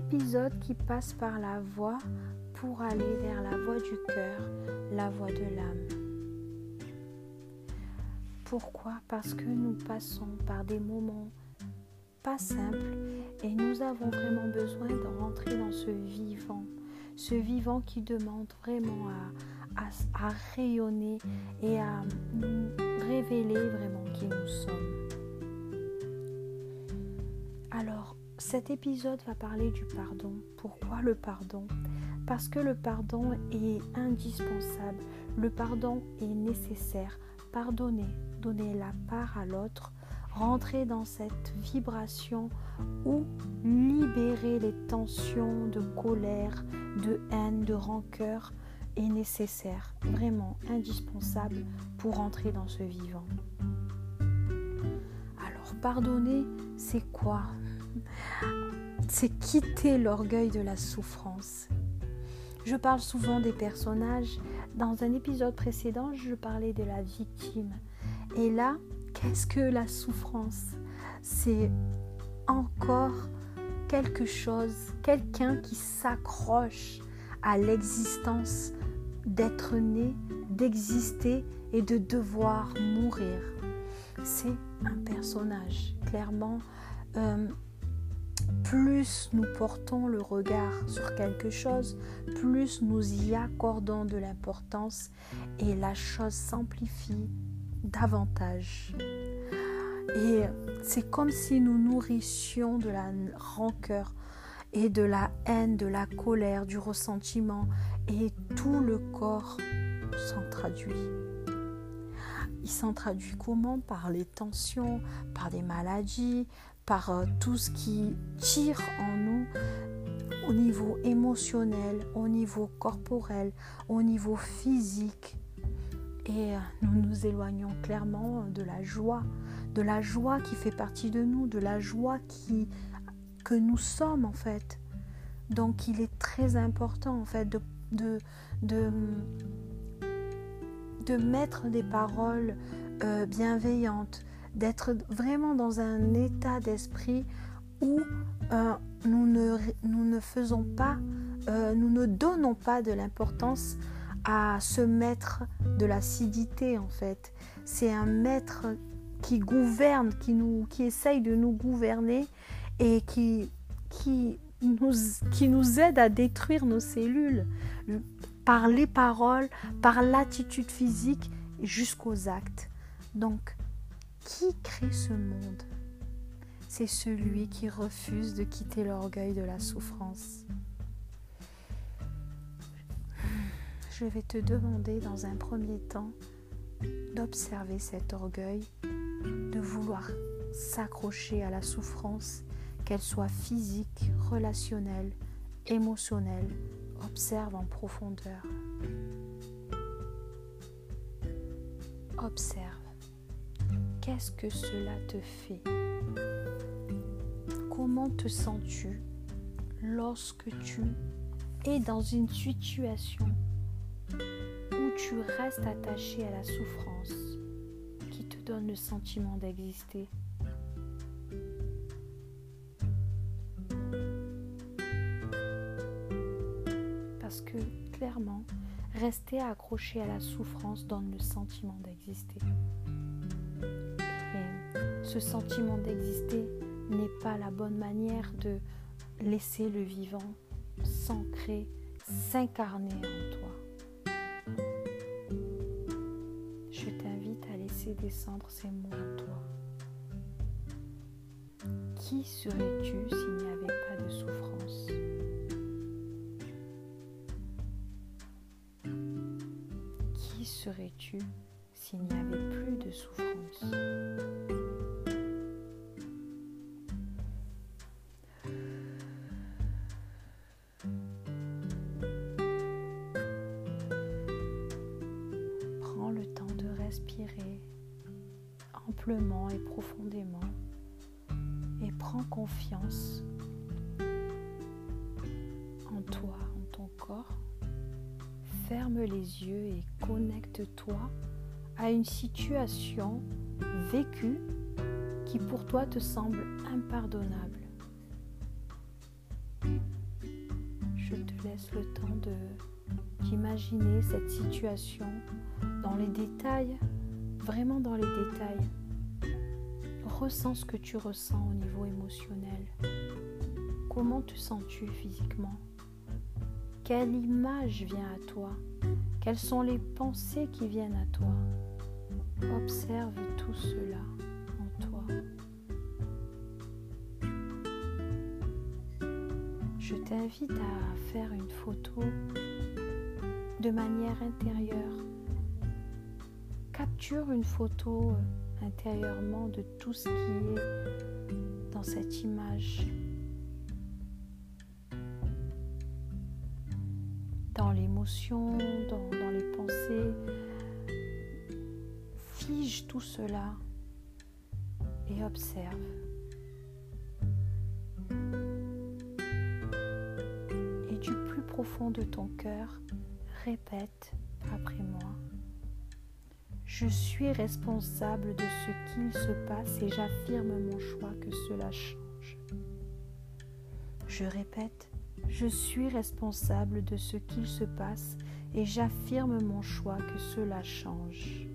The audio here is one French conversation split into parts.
épisode qui passe par la voix pour aller vers la voix du cœur, la voix de l'âme. Pourquoi? Parce que nous passons par des moments pas simples et nous avons vraiment besoin de rentrer dans ce vivant, ce vivant qui demande vraiment à, à, rayonner et à nous révéler vraiment qui nous sommes. Alors, cet épisode va parler du pardon. Pourquoi le pardon? Parce que le pardon est indispensable. Le pardon est nécessaire. Pardonner, donner la part à l'autre, rentrer dans cette vibration ou libérer les tensions de colère, de haine, de rancœur est nécessaire, vraiment indispensable pour entrer dans ce vivant. Alors pardonner, c'est quoi c'est quitter l'orgueil de la souffrance. Je parle souvent des personnages. Dans un épisode précédent, je parlais de la victime. Et là, qu'est-ce que la souffrance? C'est encore quelque chose, quelqu'un qui s'accroche à l'existence d'être né, d'exister et de devoir mourir. C'est un personnage, clairement. Euh, plus nous portons le regard sur quelque chose, plus nous y accordons de l'importance et la chose s'amplifie davantage. Et c'est comme si nous nourrissions de la rancœur et de la haine, de la colère, du ressentiment et tout le corps s'en traduit. Il s'en traduit comment? Par les tensions, par des maladies, par euh, tout ce qui tire en nous au niveau émotionnel, au niveau corporel, au niveau physique. Et euh, nous nous éloignons clairement de la joie, de la joie qui fait partie de nous, de la joie que nous sommes en fait. Donc il est très important en fait de mettre des paroles euh, bienveillantes, d'être vraiment dans un état d'esprit où euh, nous, ne, nous, ne, faisons pas, euh, nous ne donnons pas de l'importance à ce maître de l'acidité en fait. C'est un maître qui gouverne, qui, nous, qui essaye de nous gouverner et qui, qui, nous, qui nous aide à détruire nos cellules par les paroles, par l'attitude physique jusqu'aux actes. Donc, qui crée ce monde? C'est celui qui refuse de quitter l'orgueil de la souffrance. Je vais te demander dans un premier temps d'observer cet orgueil, de vouloir s'accrocher à la souffrance, qu'elle soit physique, relationnelle, émotionnelle. Observe en profondeur. Observe. Qu'est-ce que cela te fait? Comment te sens-tu lorsque tu es dans une situation où tu restes attaché à la souffrance qui te donne le sentiment d'exister? Parce que clairement, rester accroché à la souffrance donne le sentiment d'exister ce sentiment d'exister n'est pas la bonne manière de laisser le vivant s'ancrer, s'incarner en toi. Je t'invite à laisser descendre ces mots en toi. Qui serais-tu s'il n'y avait pas de souffrance? Qui serais-tu s'il n'y avait plus de souffrance? Amplement et profondément et prends confiance en toi, en ton corps. Ferme les yeux et connecte-toi à une situation vécue qui pour toi te semble impardonnable. je te laisse le temps d'imaginer cette situation dans les détails, vraiment dans les détails. Ressens ce que tu ressens au niveau émotionnel. Comment te sens-tu physiquement? Quelle image vient à toi? Quelles sont les pensées qui viennent à toi? Observe tout cela en toi. Je t'invite à faire une photo de manière intérieure. Capture une photo intérieurement de tout ce qui est dans cette image. Dans l'émotion, dans, les pensées. Fige tout cela et observe. Et du plus profond de ton cœur, répète après moi. Je suis responsable de ce qu'il se passe et j'affirme mon choix que cela change. Je répète, je suis responsable de ce qu'il se passe et j'affirme mon choix que cela change.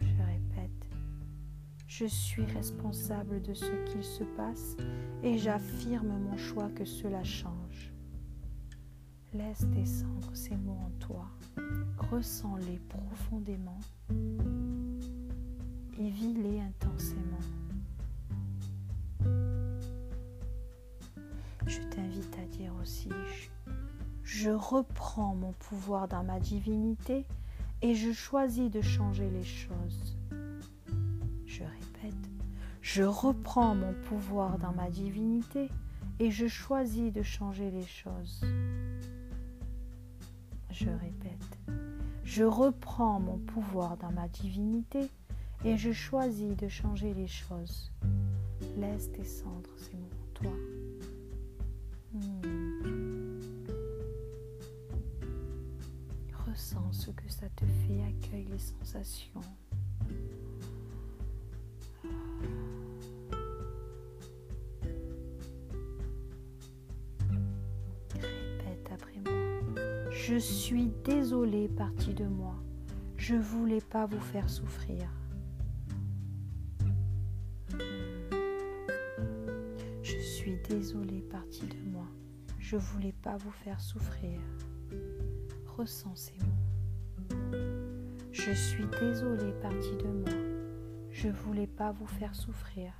Je répète, je suis responsable de ce qu'il se passe et j'affirme mon choix que cela change. Laisse descendre ces mots en toi, ressens-les profondément et vis-les intensément. Je t'invite à dire aussi, je, reprends mon pouvoir dans ma divinité et je choisis de changer les choses. Je répète, je reprends mon pouvoir dans ma divinité et je choisis de changer les choses je répète, je reprends mon pouvoir dans ma divinité et je choisis de changer les choses. Laisse descendre ces mots en toi. Hmm. Ressens ce que ça te fait, accueille les sensations. Suis désolée, partie de moi. Je voulais pas vous faire souffrir. Je suis désolée, partie de moi. Je voulais pas vous faire souffrir. Ressens ces mots. Je suis désolée, partie de moi. Je voulais pas vous faire souffrir.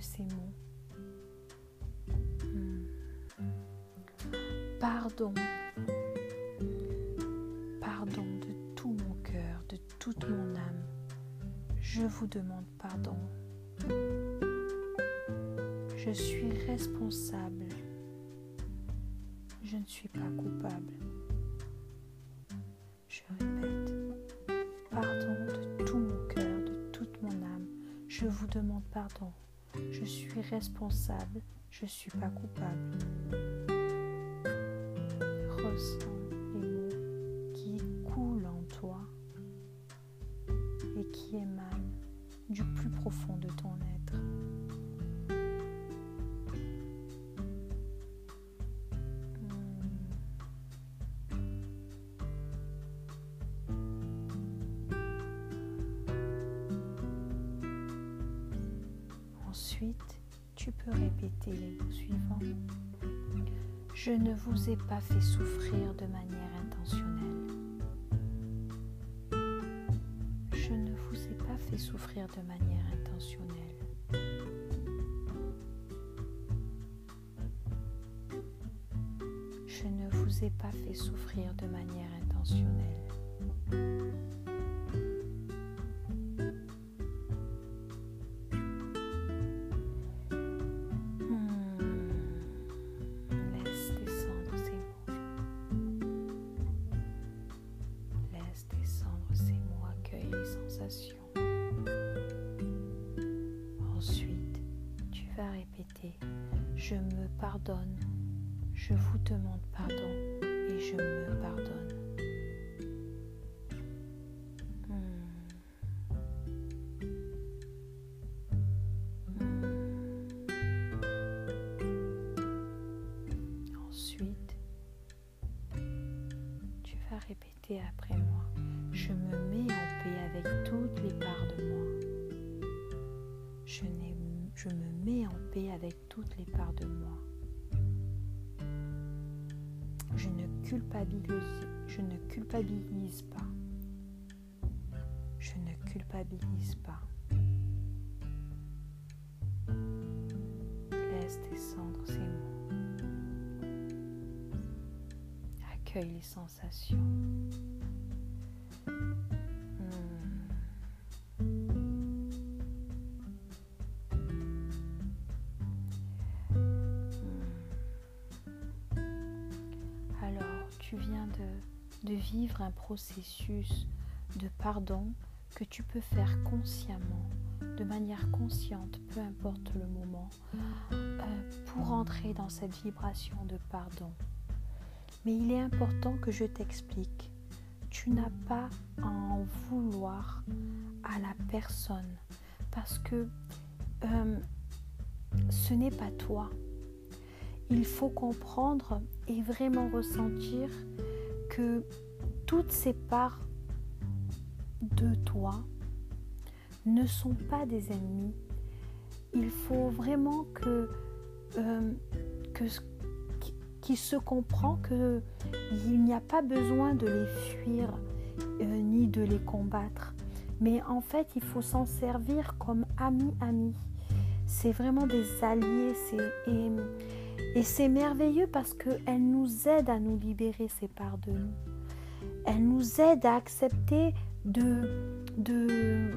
Ces mots. Hmm. Pardon. Pardon de tout mon cœur, de toute mon âme. Je vous demande pardon. Je suis responsable. Je ne suis pas coupable. Je répète, pardon de tout mon cœur, de toute mon âme. Je vous demande pardon. Je suis responsable, je ne suis pas coupable. Ensuite, tu peux répéter les mots suivants. Je ne vous ai pas fait souffrir de manière intentionnelle. Je ne vous ai pas fait souffrir de manière intentionnelle. Je ne vous ai pas fait souffrir de manière intentionnelle. pardonne, je vous demande pardon et je me pardonne. Hmm. Ensuite, tu vas répéter après moi. Je me mets en paix avec toutes les parts de moi. Je me mets en paix avec toutes les parts de moi. Je ne culpabilise pas. Je ne culpabilise pas. Laisse descendre ces mots. Accueille les sensations. Un processus de pardon que tu peux faire consciemment, de manière consciente, peu importe le moment, euh, pour entrer dans cette vibration de pardon. Mais il est important que je t'explique. Tu n'as pas à en vouloir à la personne parce que euh, ce n'est pas toi il faut comprendre et vraiment ressentir que toutes ces parts de toi ne sont pas des ennemis. Il faut vraiment que, euh, que qui se comprend que il n'y a pas besoin de les fuir euh, ni de les combattre, mais en fait il faut s'en servir comme amis. C'est vraiment des alliés. Et, et c'est merveilleux parce qu'elle nous aide à nous libérer ces parts de nous. Elle nous aide à accepter de, de,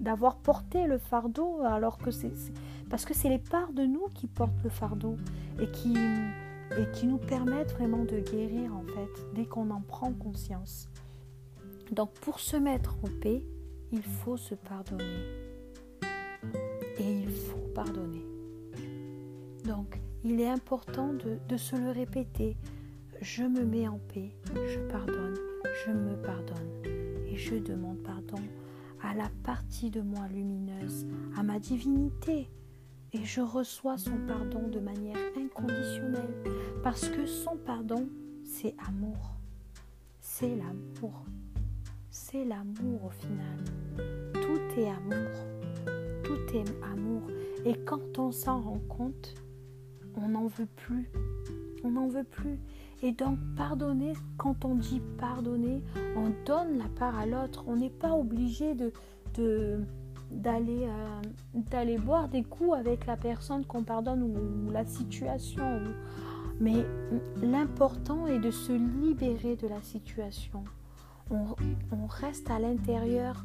d'avoir porté le fardeau alors que c'est parce que c'est les parts de nous qui portent le fardeau et qui, et qui nous permettent vraiment de guérir en fait dès qu'on en prend conscience. Donc pour se mettre en paix, il faut se pardonner. Et il faut pardonner. Donc, il est important de, se le répéter. Je me mets en paix, je pardonne, je me pardonne et je demande pardon à la partie de moi lumineuse, à ma divinité. Et je reçois son pardon de manière inconditionnelle parce que son pardon, c'est amour. C'est l'amour. C'est l'amour au final. Tout est amour. Tout est amour. Et quand on s'en rend compte, on n'en veut plus. On n'en veut plus. Et donc pardonner, quand on dit pardonner, on donne la part à l'autre. On n'est pas obligé de, d'aller, euh, d'aller boire des coups avec la personne qu'on pardonne ou, la situation. Mais l'important est de se libérer de la situation. On, reste à l'intérieur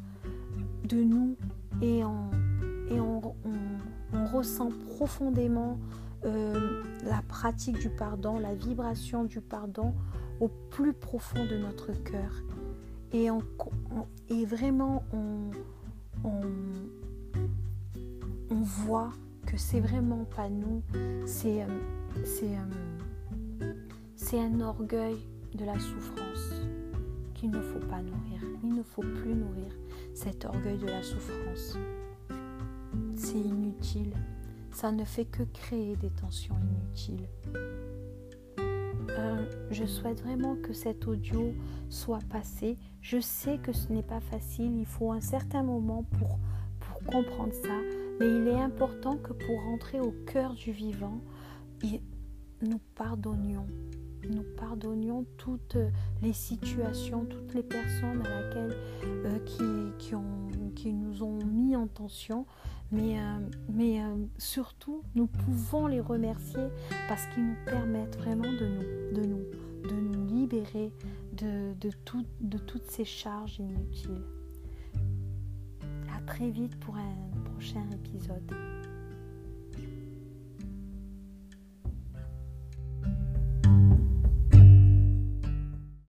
de nous et on, et on ressent profondément euh, la pratique du pardon, la vibration du pardon au plus profond de notre cœur. Et, vraiment, on, voit que c'est vraiment pas nous, euh, euh, c'est un orgueil de la souffrance qu'il ne faut pas nourrir. Il ne faut plus nourrir cet orgueil de la souffrance. C'est inutile ça ne fait que créer des tensions inutiles. Euh, je souhaite vraiment que cet audio soit passé. Je sais que ce n'est pas facile, il faut un certain moment pour, pour comprendre ça, mais il est important que pour rentrer au cœur du vivant, nous pardonnions. Nous pardonnions toutes les situations, toutes les personnes à laquelle, euh, qui, qui, nous ont mis en tension, mais, euh, euh, surtout, nous pouvons les remercier parce qu'ils nous permettent vraiment de nous, libérer de toutes ces charges inutiles. À très vite pour un prochain épisode.